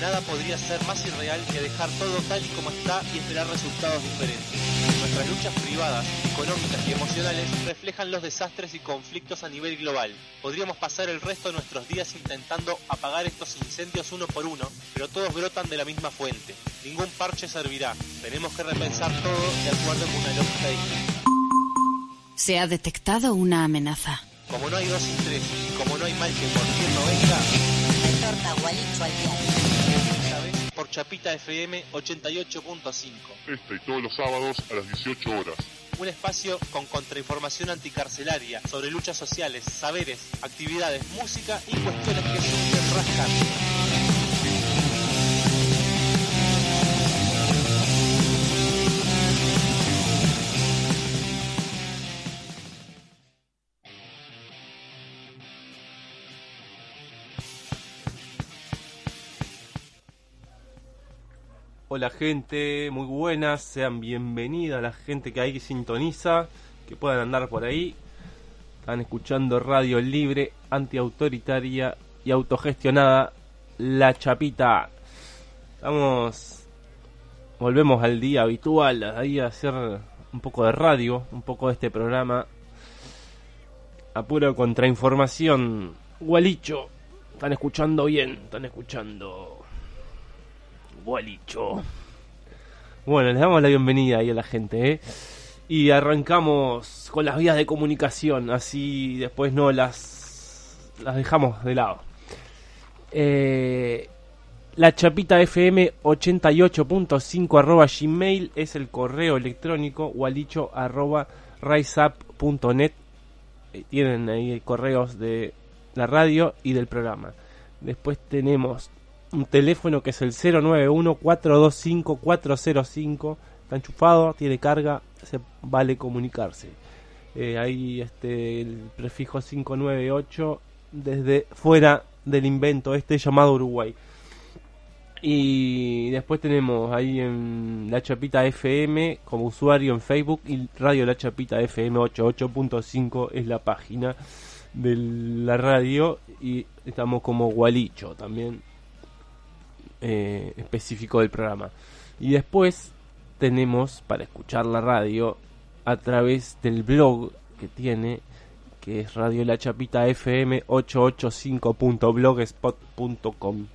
Nada podría ser más irreal que dejar todo tal y como está y esperar resultados diferentes. Nuestras luchas privadas, económicas y emocionales reflejan los desastres y conflictos a nivel global. Podríamos pasar el resto de nuestros días intentando apagar estos incendios uno por uno, pero todos brotan de la misma fuente. Ningún parche servirá. Tenemos que repensar todo de acuerdo con una lógica distinta. Se ha detectado una amenaza. Como no hay dos sin tres y como no hay mal que por no venga, Al por Chapita FM 88.5. Este y todos los sábados a las 18 horas. Un espacio con contrainformación anticarcelaria sobre luchas sociales, saberes, actividades, música y cuestiones que surgen rascando. Hola gente, muy buenas, sean bienvenidas la gente que ahí sintoniza, que puedan andar por ahí. Están escuchando radio libre, antiautoritaria y autogestionada, La Chapita. Estamos, volvemos al día habitual, ahí a hacer un poco de radio, un poco de este programa. A pura contrainformación, Gualicho, están escuchando bien, están escuchando Gualicho. Bueno, les damos la bienvenida ahí a la gente, ¿eh? Y arrancamos con las vías de comunicación, así después no las, las dejamos de lado. Eh, la chapita fm 88.5 arroba gmail es el correo electrónico gualicho arroba riseup.net Eh, tienen ahí correos de la radio y del programa después tenemos un teléfono que es el 091-425-405. Está enchufado, tiene carga, se vale comunicarse. Eh, ahí este, el prefijo 598 desde fuera del invento este llamado Uruguay. Y después tenemos ahí en La Chapita FM como usuario en Facebook y Radio La Chapita FM 88.5 es la página de la radio y estamos como Gualicho también eh, específico del programa. Y después tenemos para escuchar la radio a través del blog que tiene, que es Radio La Chapita FM 885.blogspot.com.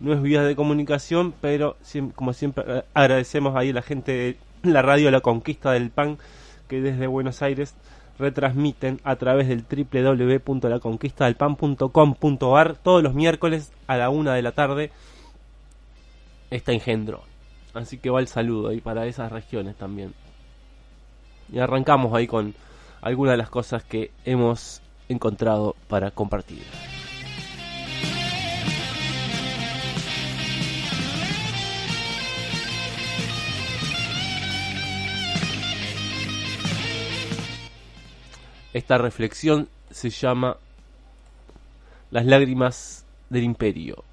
No es vías de comunicación, pero como siempre eh, agradecemos ahí a la gente de la radio La Conquista del Pan, que desde Buenos Aires retransmiten a través del www.laconquistadelpan.com.ar todos los miércoles a la una de la tarde está engendro. Así que va el saludo ahí para esas regiones también. Y arrancamos ahí con algunas de las cosas que hemos encontrado para compartir. Esta reflexión se llama Las lágrimas del imperio.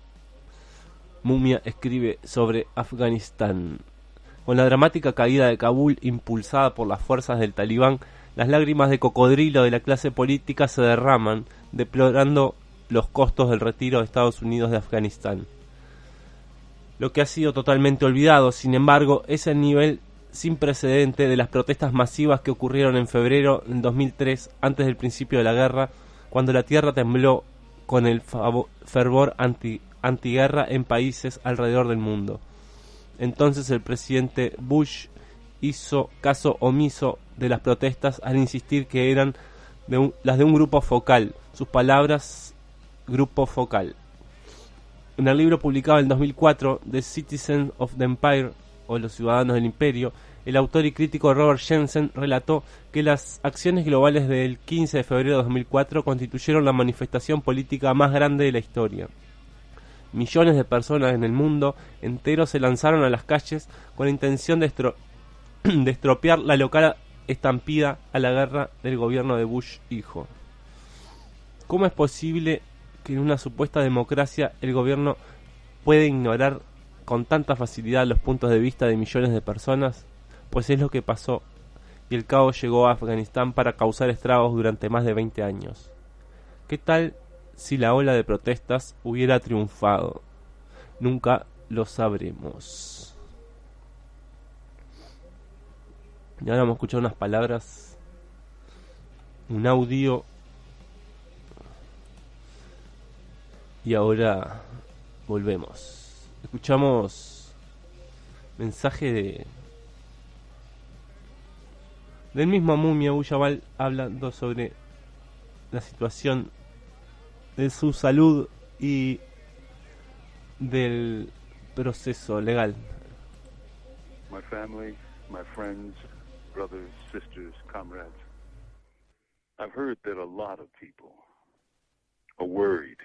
Mumia escribe sobre Afganistán. Con la dramática caída de Kabul impulsada por las fuerzas del talibán, las lágrimas de cocodrilo de la clase política se derraman, deplorando los costos del retiro de Estados Unidos de Afganistán. Lo que ha sido totalmente olvidado, sin embargo, es el nivel sin precedente de las protestas masivas que ocurrieron en febrero del 2003, antes del principio de la guerra, cuando la tierra tembló con el fervor anti antiguerra en países alrededor del mundo. Entonces el presidente Bush hizo caso omiso de las protestas al insistir que eran las de un grupo focal. Sus palabras, grupo focal. En el libro publicado en 2004, The Citizens of the Empire, o Los Ciudadanos del Imperio, el autor y crítico Robert Jensen relató que las acciones globales del 15 de febrero de 2004 constituyeron la manifestación política más grande de la historia. Millones de personas en el mundo entero se lanzaron a las calles con la intención de, estropear la local estampida a la guerra del gobierno de Bush hijo. ¿Cómo es posible que en una supuesta democracia el gobierno puede ignorar con tanta facilidad los puntos de vista de millones de personas? Pues es lo que pasó y el caos llegó a Afganistán para causar estragos durante más de 20 años. ¿Qué tal si la ola de protestas hubiera triunfado? Nunca lo sabremos. Y ahora vamos a escuchar unas palabras, un audio. Y ahora volvemos. Escuchamos mensaje de del mismo Mumia Uyabal hablando sobre la situación de su salud y del proceso legal. My family, my friends, brothers, sisters, comrades. I've heard that a lot of people are worried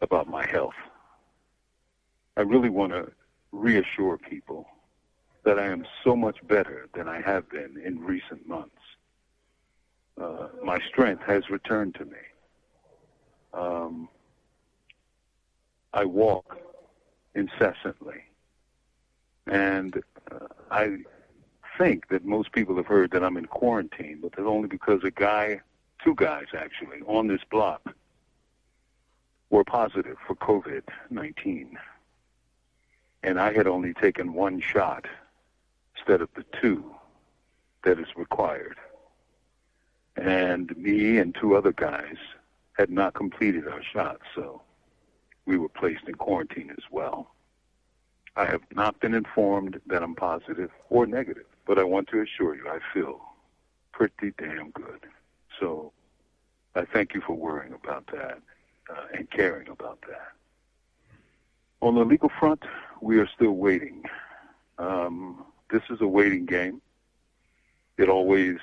about my health. I really want to reassure people that I am so much better than I have been in recent months. Uh, my strength has returned to me. Um, I walk incessantly, and uh, I think that most people have heard that I'm in quarantine, but that's only because a guy, two guys actually, on this block were positive for COVID 19. And I had only taken one shot instead of the two that is required. And me and two other guys had not completed our shots, so we were placed in quarantine as well. I have not been informed that I'm positive or negative. But I want to assure you, I feel pretty damn good. So I thank you for worrying about that uh, and caring about that. On the legal front, we are still waiting. Um, this is a waiting game. It always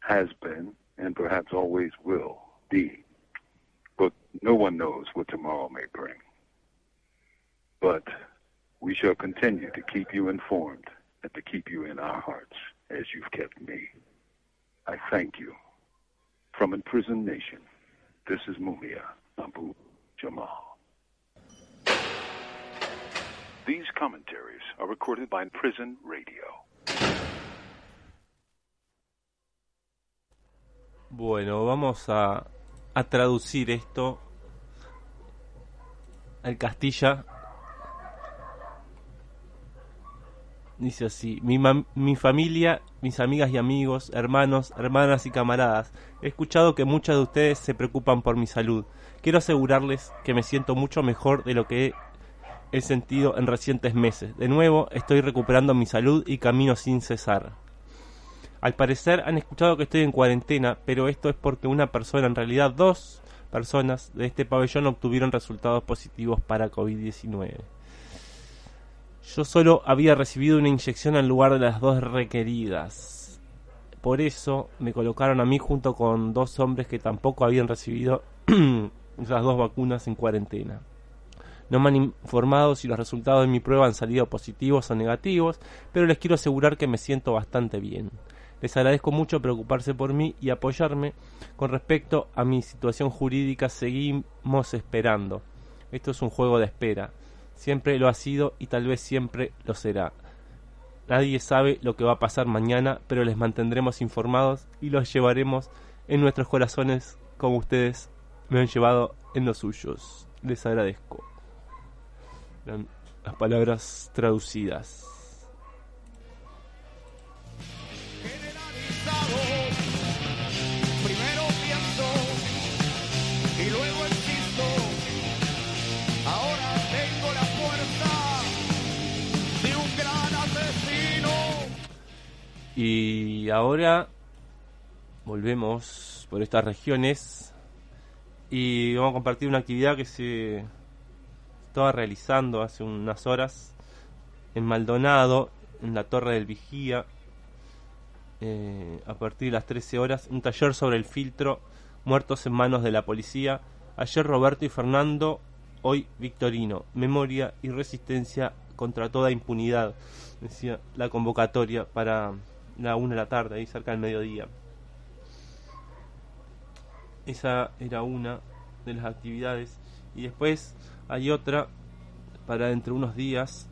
has been and perhaps always will be. But no one knows what tomorrow may bring. But we shall continue to keep you informed and to keep you in our hearts as you've kept me. I thank you. From Imprisoned Nation, this is Mumia Abu Jamal. These commentaries are recorded by Prison Radio. Bueno, vamos a, a traducir esto al Castilla Dice así, mi, mi, familia, mis amigas y amigos, hermanos, hermanas y camaradas, he escuchado que muchos de ustedes se preocupan por mi salud. Quiero asegurarles que me siento mucho mejor de lo que he sentido en recientes meses. De nuevo, estoy recuperando mi salud y camino sin cesar. Al parecer han escuchado que estoy en cuarentena, pero esto es porque una persona, en realidad dos personas de este pabellón obtuvieron resultados positivos para COVID-19. Yo solo había recibido una inyección en lugar de las dos requeridas. Por eso me colocaron a mí junto con dos hombres que tampoco habían recibido las dos vacunas en cuarentena. No me han informado si los resultados de mi prueba han salido positivos o negativos, pero les quiero asegurar que me siento bastante bien. Les agradezco mucho preocuparse por mí y apoyarme. Con respecto a mi situación jurídica, seguimos esperando. Esto es un juego de espera. Siempre lo ha sido y tal vez siempre lo será. Nadie sabe lo que va a pasar mañana, pero les mantendremos informados y los llevaremos en nuestros corazones como ustedes me han llevado en los suyos. Les agradezco. Las palabras traducidas. Y ahora volvemos por estas regiones y vamos a compartir una actividad que se estaba realizando hace unas horas en Maldonado, en la Torre del Vigía, eh, a partir de las 13 horas, un taller sobre el filtro, muertos en manos de la policía. Ayer Roberto y Fernando, hoy Victorino, memoria y resistencia contra toda impunidad, decía la convocatoria para la una de la tarde, ahí cerca del mediodía. Esa era una de las actividades. Y después hay otra para dentro de unos días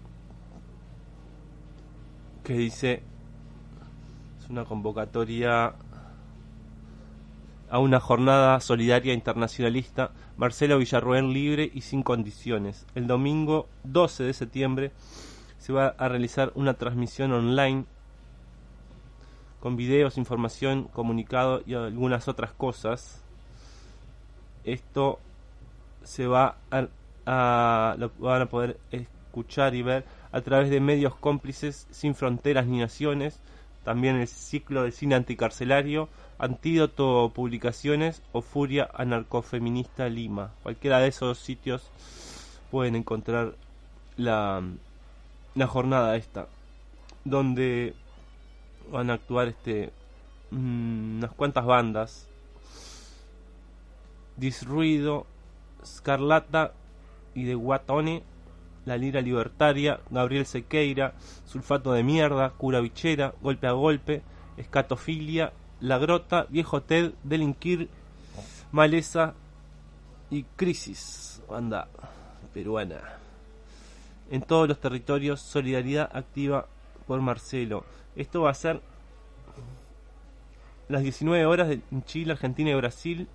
que dice es una convocatoria a una jornada solidaria internacionalista Marcelo Villarroel libre y sin condiciones. El domingo 12 de septiembre se va a realizar una transmisión online con videos, información, comunicado y algunas otras cosas. Esto se va a, van a poder escuchar y ver a través de medios cómplices sin fronteras ni naciones, también el ciclo de cine anticarcelario, Antídoto Publicaciones o Furia Anarcofeminista Lima. Cualquiera de esos sitios pueden encontrar la, la jornada esta, donde van a actuar este mm, unas cuantas bandas. Disruido, Scarlata y de Guatone, La Lira Libertaria, Gabriel Sequeira, Sulfato de Mierda, Cura Bichera, Golpe a Golpe, Escatofilia, La Grota, Viejo Ted, Delinquir, Maleza y Crisis, banda peruana. En todos los territorios, solidaridad activa por Marcelo. Esto va a ser las 19 horas en Chile, Argentina y Brasil.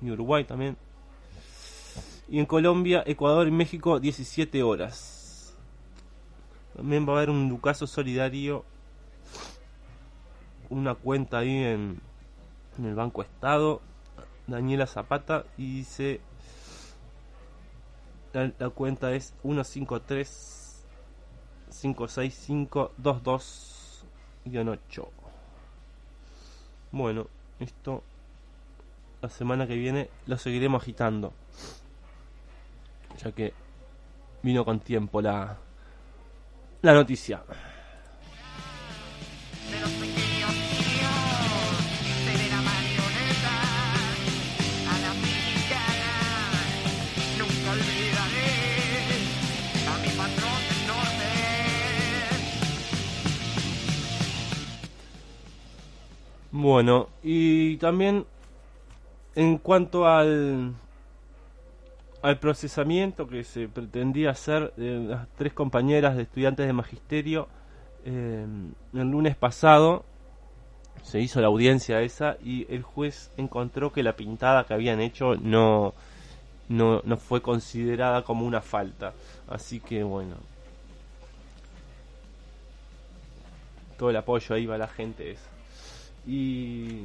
Y Uruguay también. Y en Colombia, Ecuador y México 17 horas. También va a haber un Lucaso solidario. Una cuenta ahí en, en el Banco Estado. Daniela Zapata. Y dice... La, cuenta es 153 56522-8. Bueno, esto la semana que viene lo seguiremos agitando. Ya que vino con tiempo la, la noticia. Bueno, y también en cuanto al al procesamiento que se pretendía hacer de las tres compañeras de estudiantes de magisterio eh, el lunes pasado se hizo la audiencia esa y el juez encontró que la pintada que habían hecho no no, no fue considerada como una falta. Así que bueno todo el apoyo ahí va a la gente esa y,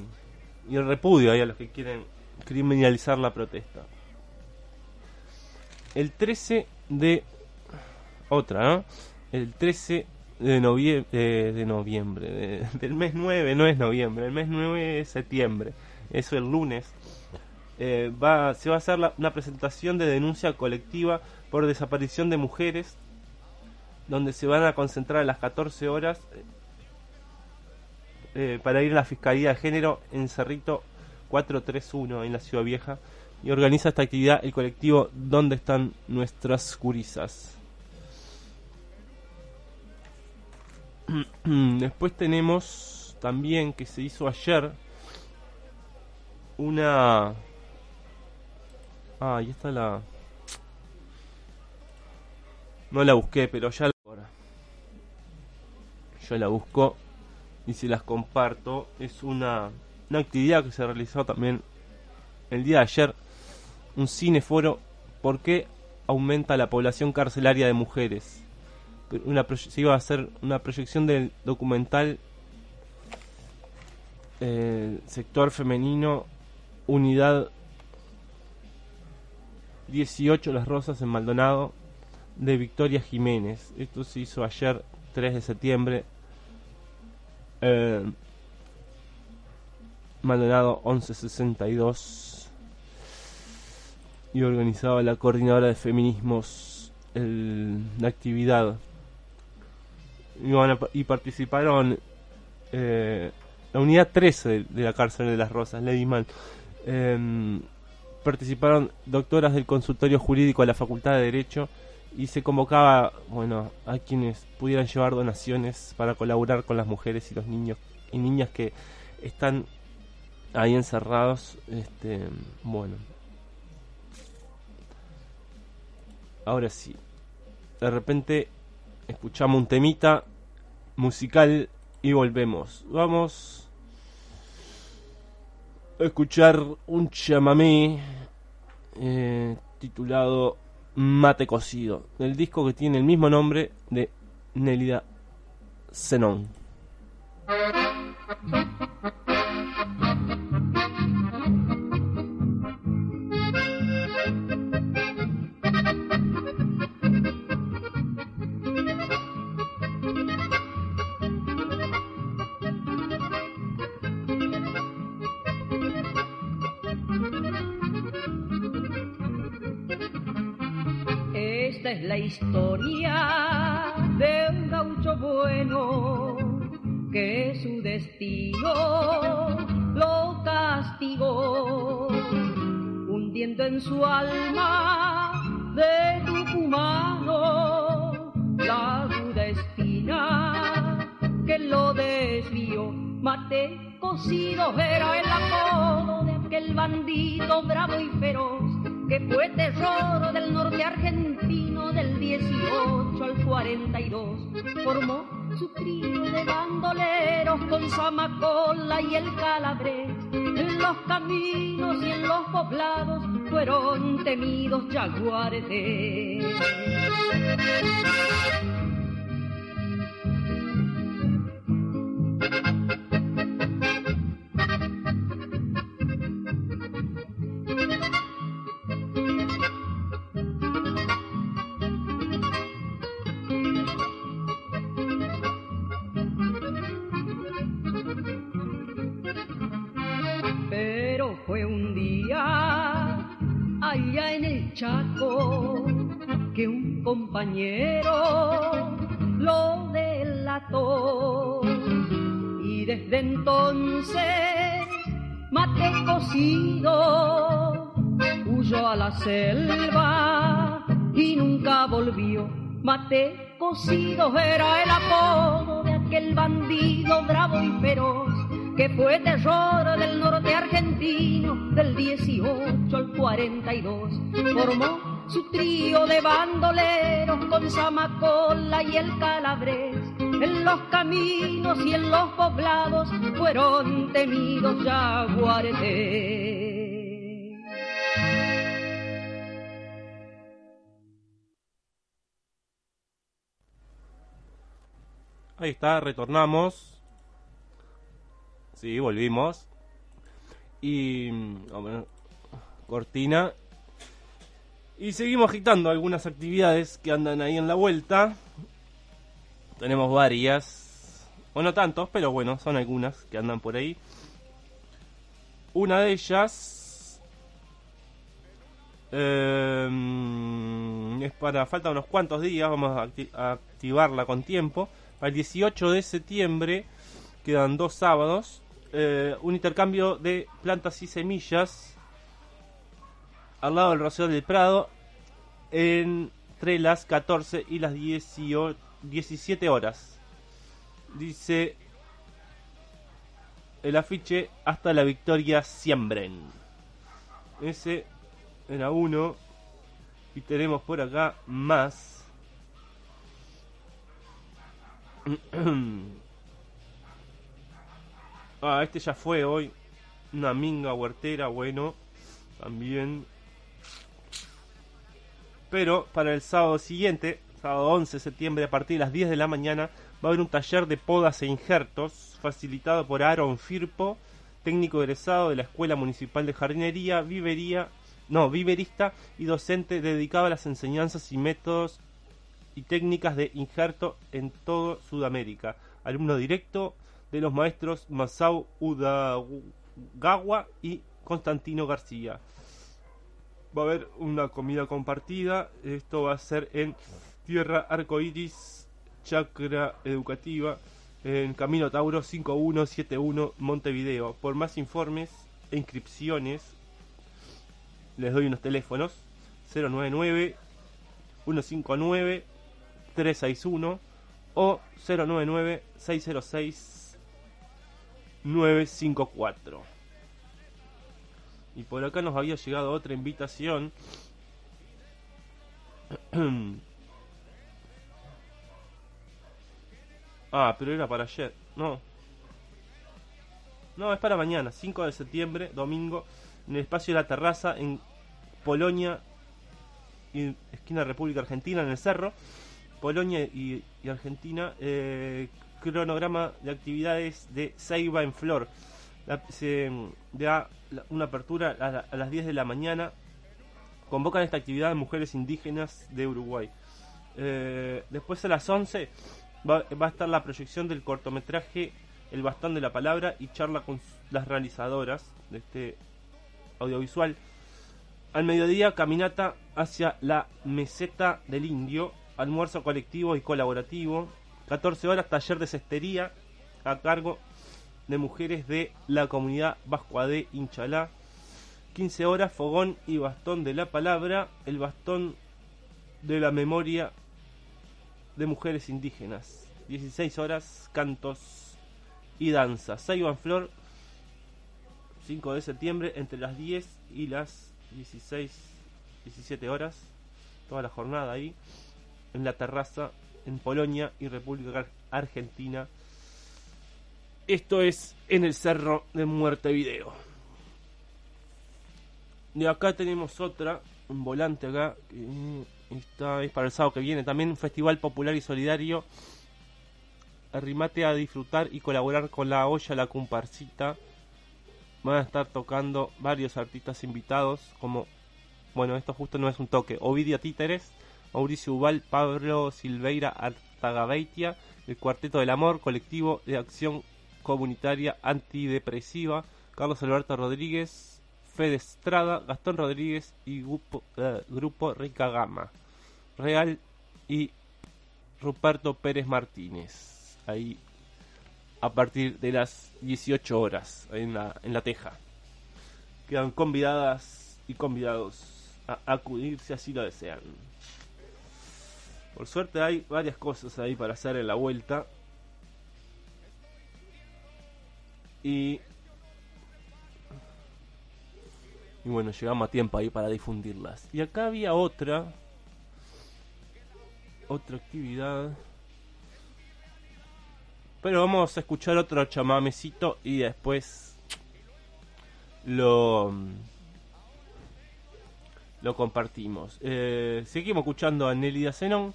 y el repudio ahí a los que quieren criminalizar la protesta. El 13 de otra, ¿no? El 13 de, noviembre, de, noviembre, del mes 9, no es noviembre, el mes 9 es septiembre, eso el lunes, eh, va, se va a hacer la, una presentación de denuncia colectiva por desaparición de mujeres, donde se van a concentrar a las 14 horas eh, para ir a la Fiscalía de Género en Cerrito 431 en la Ciudad Vieja y organiza esta actividad el colectivo ¿Dónde están nuestras curisas? Después tenemos también que se hizo ayer una... Ah, ahí está la... No la busqué, pero ya la... Yo la busco y si las comparto. Es una, una actividad que se realizó también el día de ayer. Un cineforo. ¿Por qué aumenta la población carcelaria de mujeres? Una, se iba a hacer una proyección del documental eh, Sector Femenino Unidad 18 Las Rosas en Maldonado de Victoria Jiménez. Esto se hizo ayer 3 de septiembre Eh, Maldonado 1162 y organizaba la coordinadora de feminismos el- la actividad y, y participaron eh, la unidad 13 de, de la cárcel de las Rosas, Lady Man. Em, participaron doctoras del consultorio jurídico de la Facultad de Derecho y se convocaba bueno a quienes pudieran llevar donaciones para colaborar con las mujeres y los niños y niñas que están ahí encerrados este bueno. Ahora sí de repente escuchamos un temita musical y volvemos. Vamos a escuchar un chamamé eh, titulado Mate Cocido, del disco que tiene el mismo nombre de Nélida Zenón. Historia de un gaucho bueno que su destino lo castigó, hundiendo en su alma de tucumano la duda espina que lo desvió. Mate cocido era el apodo de aquel bandido bravo y feroz 42. Formó su trío de bandoleros con Zamacola y el Calabrés. En los caminos y en los poblados fueron temidos jaguaretes. Fue un día allá en el Chaco que un compañero lo delató y desde entonces mate cocido huyó a la selva y nunca volvió. Mate cocido era el apodo de aquel bandido bravo y feroz que fue terror del norte argentino del 18 al 42. Formó su trío de bandoleros con Zamacola y el Calabrés. En los caminos y en los poblados fueron temidos jaguaretes. Ahí está, retornamos. Sí, volvimos. Y. cortina. Y seguimos agitando algunas actividades que andan ahí en la vuelta. Tenemos varias. O no tantos, pero bueno, son algunas que andan por ahí. Una de ellas. eh, es para. Falta unos cuantos días. Vamos a, a activarla con tiempo. Para el 18 de septiembre. Quedan dos sábados. Eh, un intercambio de plantas y semillas. Al lado del Rocío del Prado. Entre las 14 y las 18 17 horas. Dice el afiche hasta la victoria siembren. Ese era uno. Y tenemos por acá más. ah, este ya fue hoy. Una minga huertera, bueno. También. Pero para el sábado siguiente, sábado 11 de septiembre, a partir de las 10 de la mañana, va a haber un taller de podas e injertos facilitado por Aaron Firpo, técnico egresado de la Escuela Municipal de Jardinería, Vivería, no, viverista y docente dedicado a las enseñanzas y métodos y técnicas de injerto en todo Sudamérica. Alumno directo de los maestros Masao Udagawa y Constantino García. Va a haber una comida compartida. Esto va a ser en Tierra Arcoiris, Chacra Educativa, en Camino Tauro 5171 Montevideo. Por más informes e inscripciones, les doy unos teléfonos 099 159 361 o 099 606 954. Y por acá nos había llegado otra invitación. ah, pero era para ayer. No. No, es para mañana, 5 de septiembre, domingo, en el espacio de la terraza en Polonia, y esquina República Argentina, en el cerro. Polonia y, Argentina. Eh, cronograma de actividades de Saiba en Flor. se da una apertura a, las 10 de la mañana. Convocan esta actividad mujeres indígenas de Uruguay. Eh, después a las 11 va, va, a estar la proyección del cortometraje El bastón de la palabra y charla con las realizadoras de este audiovisual. Al mediodía, caminata hacia la meseta del indio, almuerzo colectivo y colaborativo. 14 horas, taller de cestería a cargo de mujeres de la comunidad de Inchalá. 15 horas, fogón y bastón de la palabra, el bastón de la memoria de mujeres indígenas. 16 horas, cantos y danza. Saiban Flor, 5 de septiembre, entre las 10 y las 16, 17 horas. Toda la jornada ahí, en la terraza, en Polonia y República Argentina. Esto es en el Cerro de Muerte Video. De acá tenemos otra, un volante acá, que está, es para el sábado que viene. También un festival popular y solidario. Arrimate a disfrutar y colaborar con la olla La Comparsita. Van a estar tocando varios artistas invitados, como, bueno, esto justo no es un toque. Ovidia Títeres, Mauricio Ubal, Pablo Silveira Artagabeitia, el Cuarteto del Amor, Colectivo de Acción comunitaria antidepresiva, Carlos Alberto Rodríguez, Fede Estrada, Gastón Rodríguez y Grupo, eh, Rica Gama, Real y Ruperto Pérez Martínez. Ahí a partir de las 18 horas en la, en la Teja. Quedan convidadas y convidados a acudir si así lo desean. Por suerte hay varias cosas ahí para hacer en la vuelta. Y, y bueno, llegamos a tiempo ahí para difundirlas. Y acá había otra, otra actividad. Pero vamos a escuchar otro chamamecito y después lo lo compartimos. Eh, seguimos escuchando a Nelly Zenón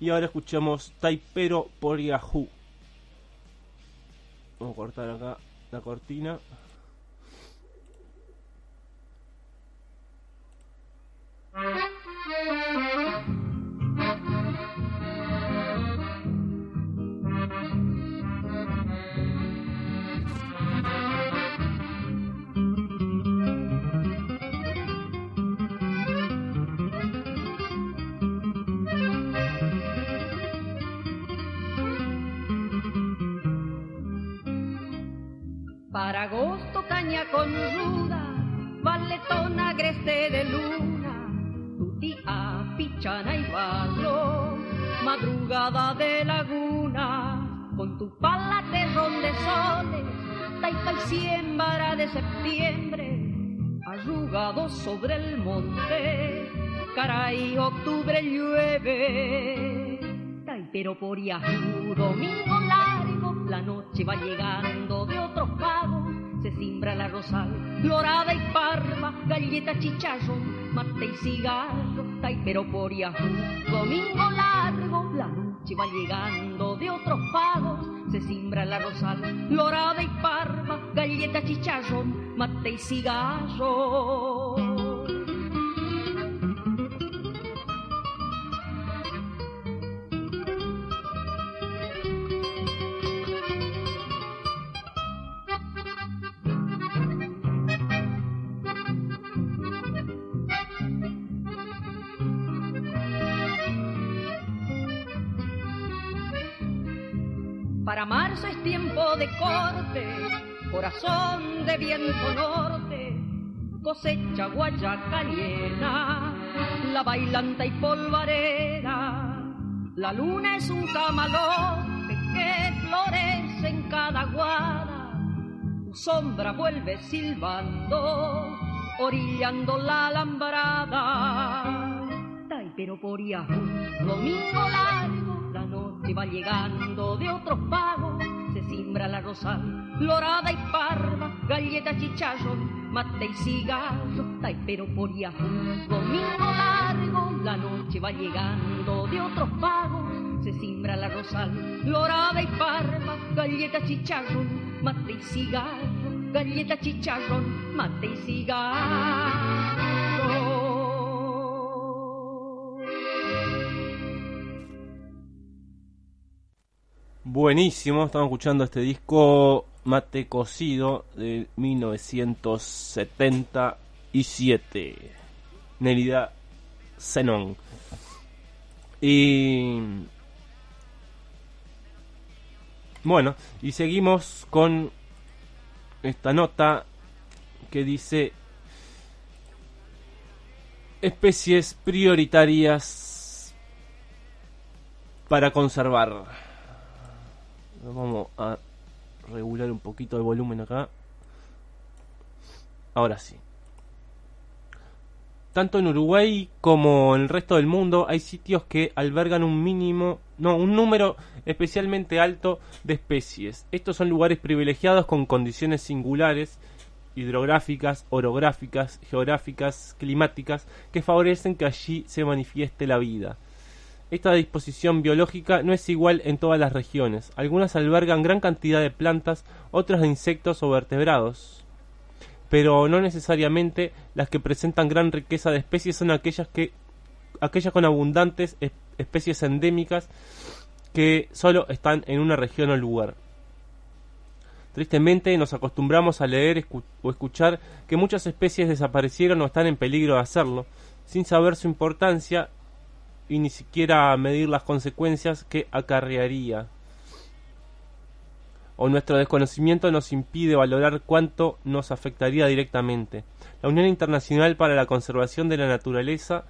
y ahora escuchamos Taipero por Yahoo. Vamos a cortar acá la cortina. Agosto caña con ruda, valetón agreste de luna, tu tía pichana y barro, madrugada de laguna, con tu pala terrón de soles, taipa y siembra de septiembre, arrugado sobre el monte, caray, octubre llueve, taipero por domingo largo, la noche va llegando simbra la rosal, florada y parva, galleta, chicharrón, mate y cigarro, taipero por domingo largo, la noche va llegando de otros pagos, se simbra la rosal, florada y parva, galleta, chicharrón, mate y cigarro. De corte, corazón de viento norte, cosecha guayaca llena, la bailanta y polvarera. La luna es un camalote que florece en cada guada, tu sombra vuelve silbando, orillando la alambrada. Ay, pero por domingo largo, la noche va llegando de otros pagos, se simbra la rosal, lorada y parva, galleta, chicharrón, mate y cigarro, ay, pero por domingo largo, la noche va llegando de otros pagos, se simbra la rosal, lorada y parva, galleta, chicharrón, mate y cigarro, galleta, chicharrón, mate y cigarro. Buenísimo, estamos escuchando este disco Mate Cocido de 1977. Nerida Zenon. Y. Bueno, y seguimos con esta nota que dice especies prioritarias para conservar. Vamos a regular un poquito el volumen acá. Ahora sí. Tanto en Uruguay como en el resto del mundo hay sitios que albergan un mínimo, no, un número especialmente alto de especies. Estos son lugares privilegiados con condiciones singulares, hidrográficas, orográficas, geográficas, climáticas, que favorecen que allí se manifieste la vida. Esta disposición biológica no es igual en todas las regiones. Algunas albergan gran cantidad de plantas, otras de insectos o vertebrados. Pero no necesariamente las que presentan gran riqueza de especies son aquellas que aquellas con abundantes es- especies endémicas que solo están en una región o lugar. Tristemente nos acostumbramos a leer o escuchar que muchas especies desaparecieron o están en peligro de hacerlo, sin saber su importancia y ni siquiera medir las consecuencias que acarrearía. O nuestro desconocimiento nos impide valorar cuánto nos afectaría directamente. La Unión Internacional para la Conservación de la Naturaleza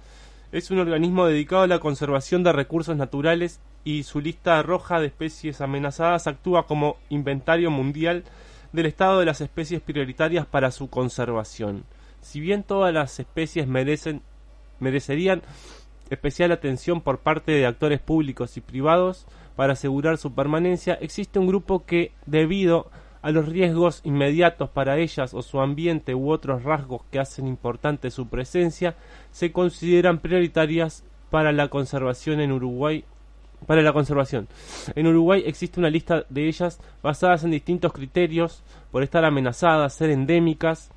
es un organismo dedicado a la conservación de recursos naturales y su lista roja de especies amenazadas actúa como inventario mundial del estado de las especies prioritarias para su conservación. Si bien todas las especies merecen merecerían especial atención por parte de actores públicos y privados para asegurar su permanencia, existe un grupo que, debido a los riesgos inmediatos para ellas o su ambiente u otros rasgos que hacen importante su presencia, se consideran prioritarias para la conservación en Uruguay. Para la conservación. En Uruguay existe una lista de ellas basadas en distintos criterios, por estar amenazadas, ser endémicas,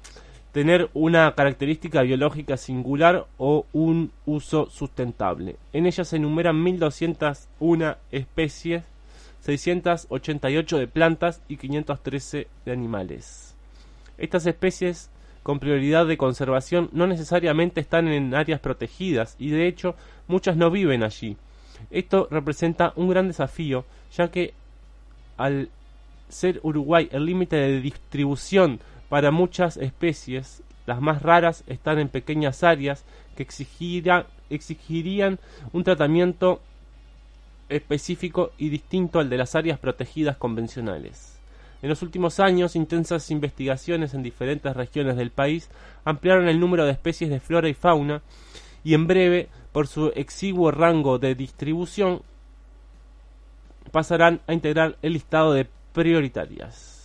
tener una característica biológica singular o un uso sustentable. En ellas se enumeran 1201 especies, 688 de plantas y 513 de animales. Estas especies con prioridad de conservación no necesariamente están en áreas protegidas y de hecho muchas no viven allí. Esto representa un gran desafío ya que al ser Uruguay el límite de distribución para muchas especies, las más raras están en pequeñas áreas que exigirían un tratamiento específico y distinto al de las áreas protegidas convencionales. En los últimos años, intensas investigaciones en diferentes regiones del país ampliaron el número de especies de flora y fauna y en breve, por su exiguo rango de distribución, pasarán a integrar el listado de prioritarias.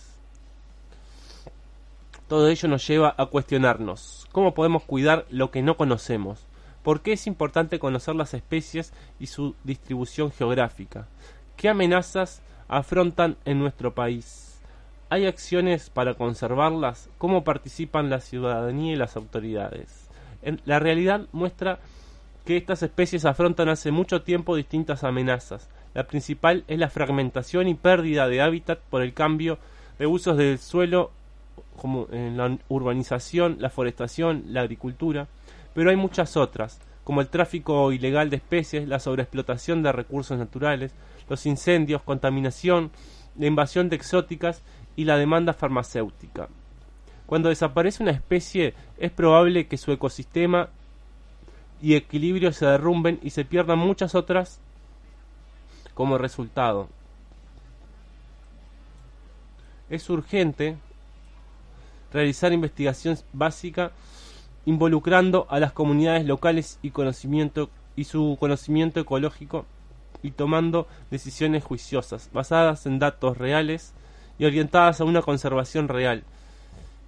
Todo ello nos lleva a cuestionarnos cómo podemos cuidar lo que no conocemos, por qué es importante conocer las especies y su distribución geográfica, qué amenazas afrontan en nuestro país, hay acciones para conservarlas, cómo participan la ciudadanía y las autoridades. En- la realidad muestra que estas especies afrontan hace mucho tiempo distintas amenazas. La principal es la fragmentación y pérdida de hábitat por el cambio de usos del suelo como en la urbanización, la forestación, la agricultura, pero hay muchas otras, como el tráfico ilegal de especies, la sobreexplotación de recursos naturales, los incendios, contaminación la invasión de exóticas y la demanda farmacéutica. Cuando desaparece una especie es probable que su ecosistema y equilibrio se derrumben y se pierdan muchas otras como resultado. Es urgente realizar investigación básica involucrando a las comunidades locales y conocimiento y su conocimiento ecológico y tomando decisiones juiciosas, basadas en datos reales y orientadas a una conservación real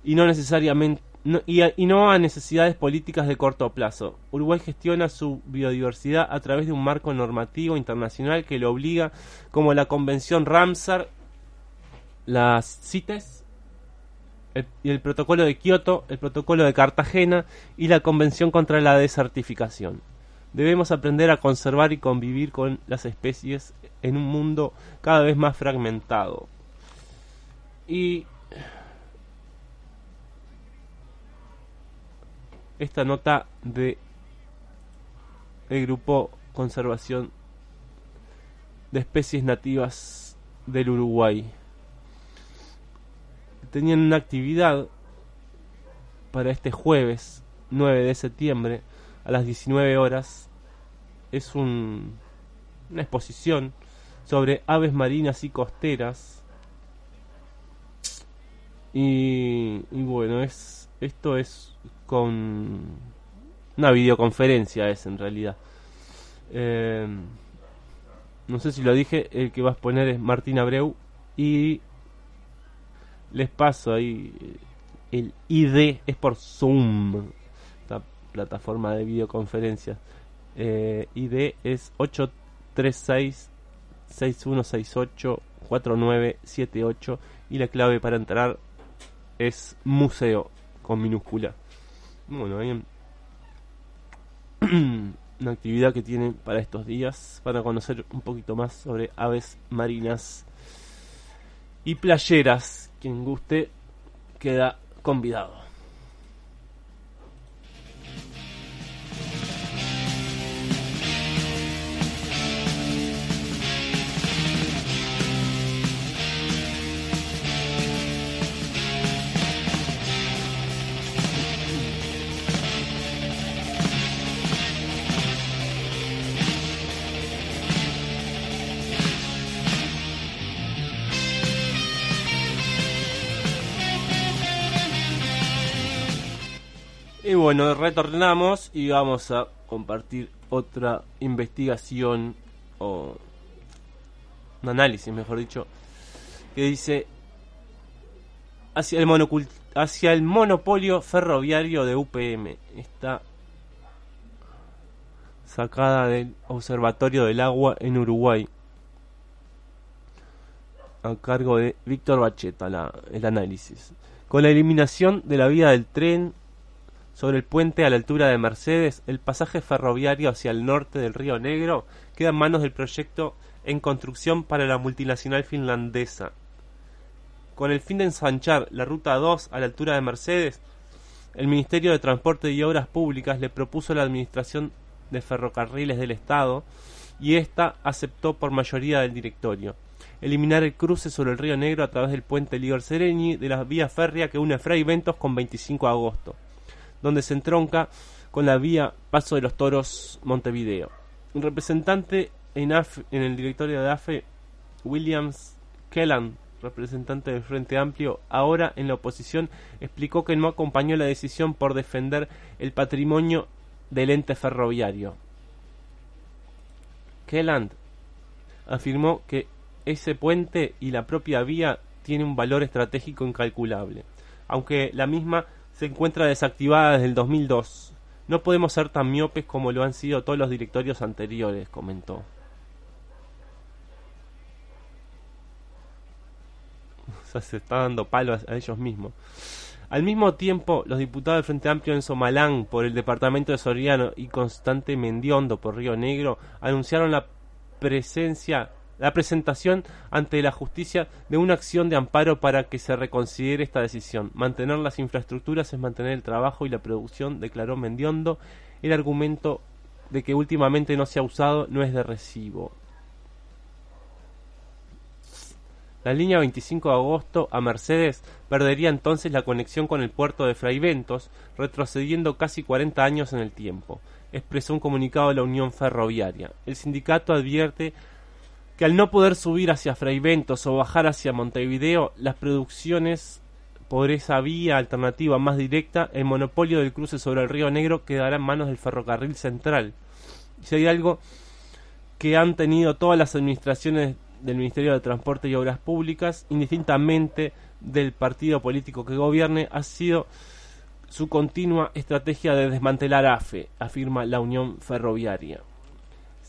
y no necesariamente y, y, no a necesidades políticas de corto plazo. Uruguay gestiona su biodiversidad a través de un marco normativo internacional que lo obliga, como la Convención Ramsar, las CITES, el, el Protocolo de Kioto, el Protocolo de Cartagena y la Convención contra la Desertificación. Debemos aprender a conservar y convivir con las especies en un mundo cada vez más fragmentado. Y esta nota de el grupo Conservación de Especies Nativas del Uruguay. Tenían una actividad para este jueves 9 de septiembre a las 19 horas. Es un, una exposición sobre aves marinas y costeras. Y, y bueno, es esto es con una videoconferencia es en realidad. Eh, no sé si lo dije, el que vas a poner es Martín Abreu y les paso ahí el ID es por Zoom, esta plataforma de videoconferencias. Eh, ID es 836 6168 4978 y la clave para entrar es museo con minúscula. Bueno, hay una actividad que tienen para estos días, para conocer un poquito más sobre aves marinas y playeras. Quien guste queda convidado. Bueno, retornamos y vamos a compartir otra investigación o un análisis, mejor dicho, que dice hacia el, hacia el monopolio ferroviario de UPM. Está sacada del Observatorio del Agua en Uruguay. A cargo de Víctor Bacheta, la, el análisis. Con la eliminación de la vía del tren sobre el puente a la altura de Mercedes, el pasaje ferroviario hacia el norte del Río Negro queda en manos del proyecto en construcción para la multinacional finlandesa. Con el fin de ensanchar la ruta 2 a la altura de Mercedes, el Ministerio de Transporte y Obras Públicas le propuso a la Administración de Ferrocarriles del Estado y ésta aceptó por mayoría del directorio eliminar el cruce sobre el Río Negro a través del puente Lior Sereni de la vía férrea que une Fray Ventos con 25 de agosto donde se entronca con la vía Paso de los Toros Montevideo. Un representante en, en el directorio de AFE, Williams Kellan, representante del Frente Amplio, ahora en la oposición, explicó que no acompañó la decisión por defender el patrimonio del ente ferroviario. Kelland afirmó que ese puente y la propia vía tiene un valor estratégico incalculable, aunque la misma se encuentra desactivada desde el 2002. No podemos ser tan miopes como lo han sido todos los directorios anteriores, comentó. O sea, se está dando palo a, ellos mismos. Al mismo tiempo, los diputados del Frente Amplio en Somalán por el departamento de Soriano y Constante Mendiondo por Río Negro anunciaron la presencia la presentación ante la justicia de una acción de amparo para que se reconsidere esta decisión. Mantener las infraestructuras es mantener el trabajo y la producción, declaró Mendiondo. El argumento de que últimamente no se ha usado no es de recibo. La línea 25 de agosto a Mercedes perdería entonces la conexión con el puerto de Fraiventos, retrocediendo casi 40 años en el tiempo, expresó un comunicado de la Unión Ferroviaria. El sindicato advierte que al no poder subir hacia Fraiventos o bajar hacia Montevideo, las producciones por esa vía alternativa más directa, el monopolio del cruce sobre el río Negro quedará en manos del ferrocarril central. Si hay algo que han tenido todas las administraciones del Ministerio de Transporte y Obras Públicas, indistintamente del partido político que gobierne, ha sido su continua estrategia de desmantelar AFE, afirma la Unión Ferroviaria.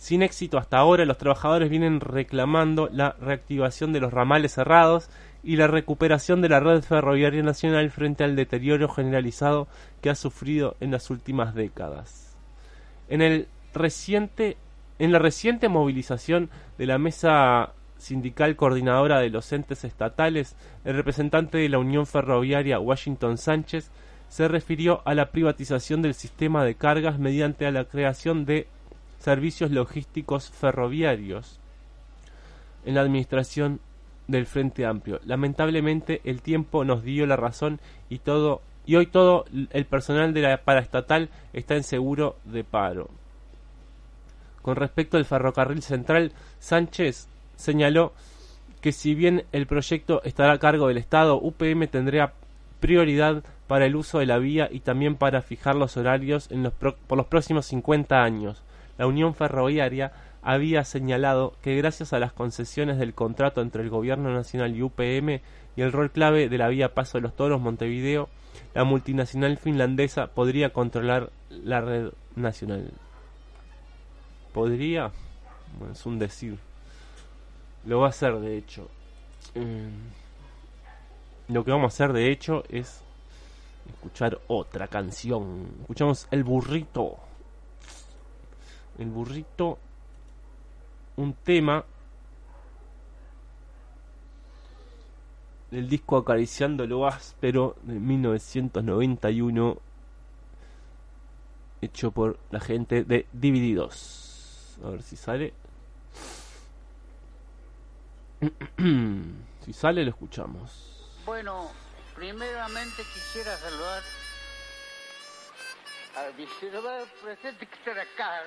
Sin éxito hasta ahora, los trabajadores vienen reclamando la reactivación de los ramales cerrados y la recuperación de la red ferroviaria nacional frente al deterioro generalizado que ha sufrido en las últimas décadas. En el reciente en la reciente movilización de la mesa sindical coordinadora de los entes estatales, el representante de la Unión Ferroviaria, Washington Sánchez, se refirió a la privatización del sistema de cargas mediante la creación de servicios logísticos ferroviarios en la administración del Frente Amplio. Lamentablemente el tiempo nos dio la razón y todo y hoy todo el personal de la paraestatal está en seguro de paro. Con respecto al ferrocarril central, Sánchez señaló que si bien el proyecto estará a cargo del Estado, UPM tendría prioridad para el uso de la vía y también para fijar los horarios por los próximos 50 años. La Unión Ferroviaria había señalado que gracias a las concesiones del contrato entre el Gobierno Nacional y UPM y el rol clave de la vía Paso de los Toros Montevideo, la multinacional finlandesa podría controlar la red nacional. ¿Podría? es un decir. Lo va a hacer, de hecho. Eh, lo que vamos a hacer, de hecho, es escuchar otra canción. Escuchamos El Burrito. El Burrito, un tema del disco Acariciando lo áspero de 1991, hecho por la gente de Divididos. A ver si sale. si sale, lo escuchamos. Bueno, primeramente quisiera saludar al presente que está acá.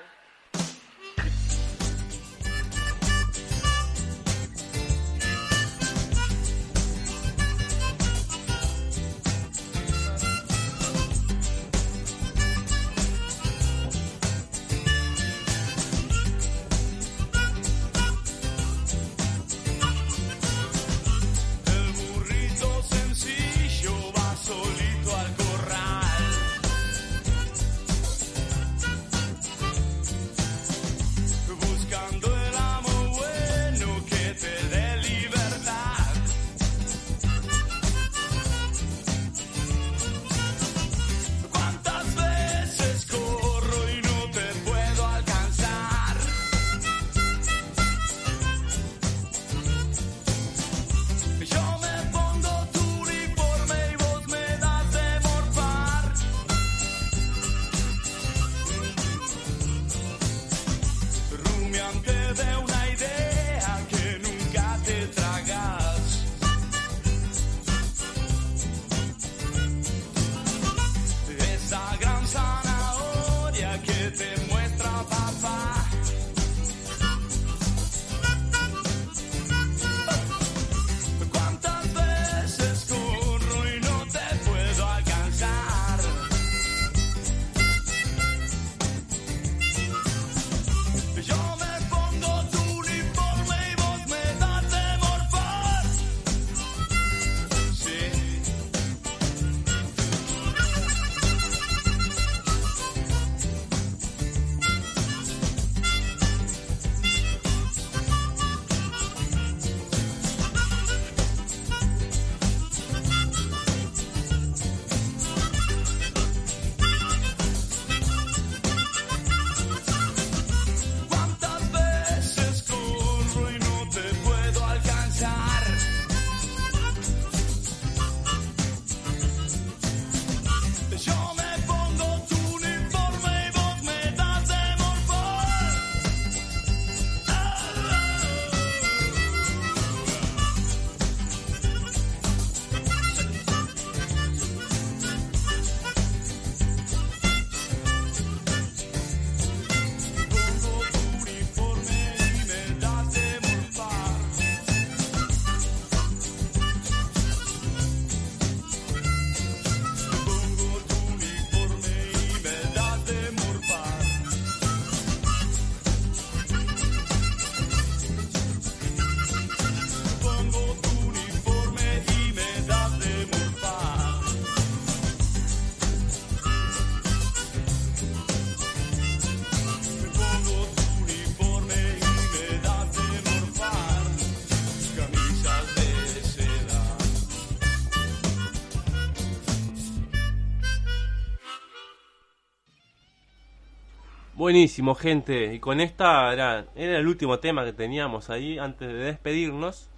Buenísimo, gente. Y con esta era, era el último tema que teníamos ahí antes de despedirnos.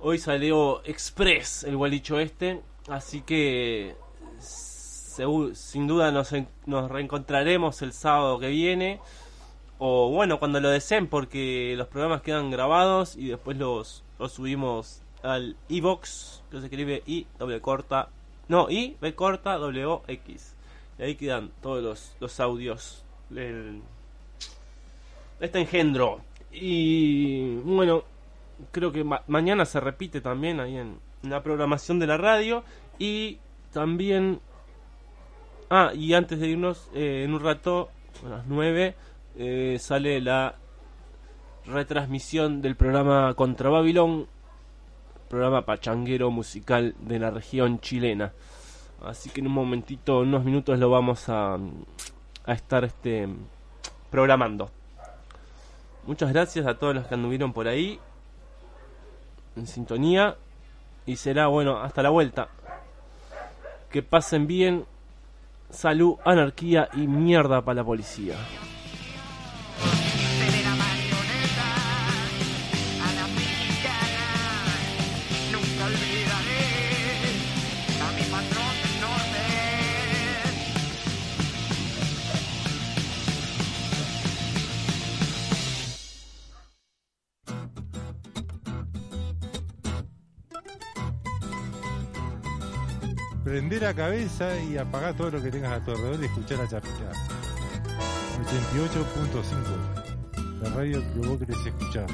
Hoy salió Express el gualicho este. Así que sin duda nos, nos reencontraremos el sábado que viene. O bueno, cuando lo deseen, porque los programas quedan grabados y después los, los subimos al iBox, que se escribe I, doble corta, no, I, B corta, W, X. Y ahí quedan todos los, los audios de este engendro. Y bueno, creo que ma- mañana se repite también ahí en, en la programación de la radio. Y también Ah, y antes de irnos, eh, en un rato, a las 9, eh, sale la retransmisión del programa Contra Babilón, programa pachanguero musical de la región chilena. Así que en un momentito, en unos minutos lo vamos a, a estar este programando. Muchas gracias a todos los que anduvieron por ahí en sintonía y será bueno hasta la vuelta. Que pasen bien salud, anarquía y mierda para la policía. Prender la cabeza y apagar todo lo que tengas a tu alrededor y escuchar a Chapita. 88.5. La radio que vos querés escuchar.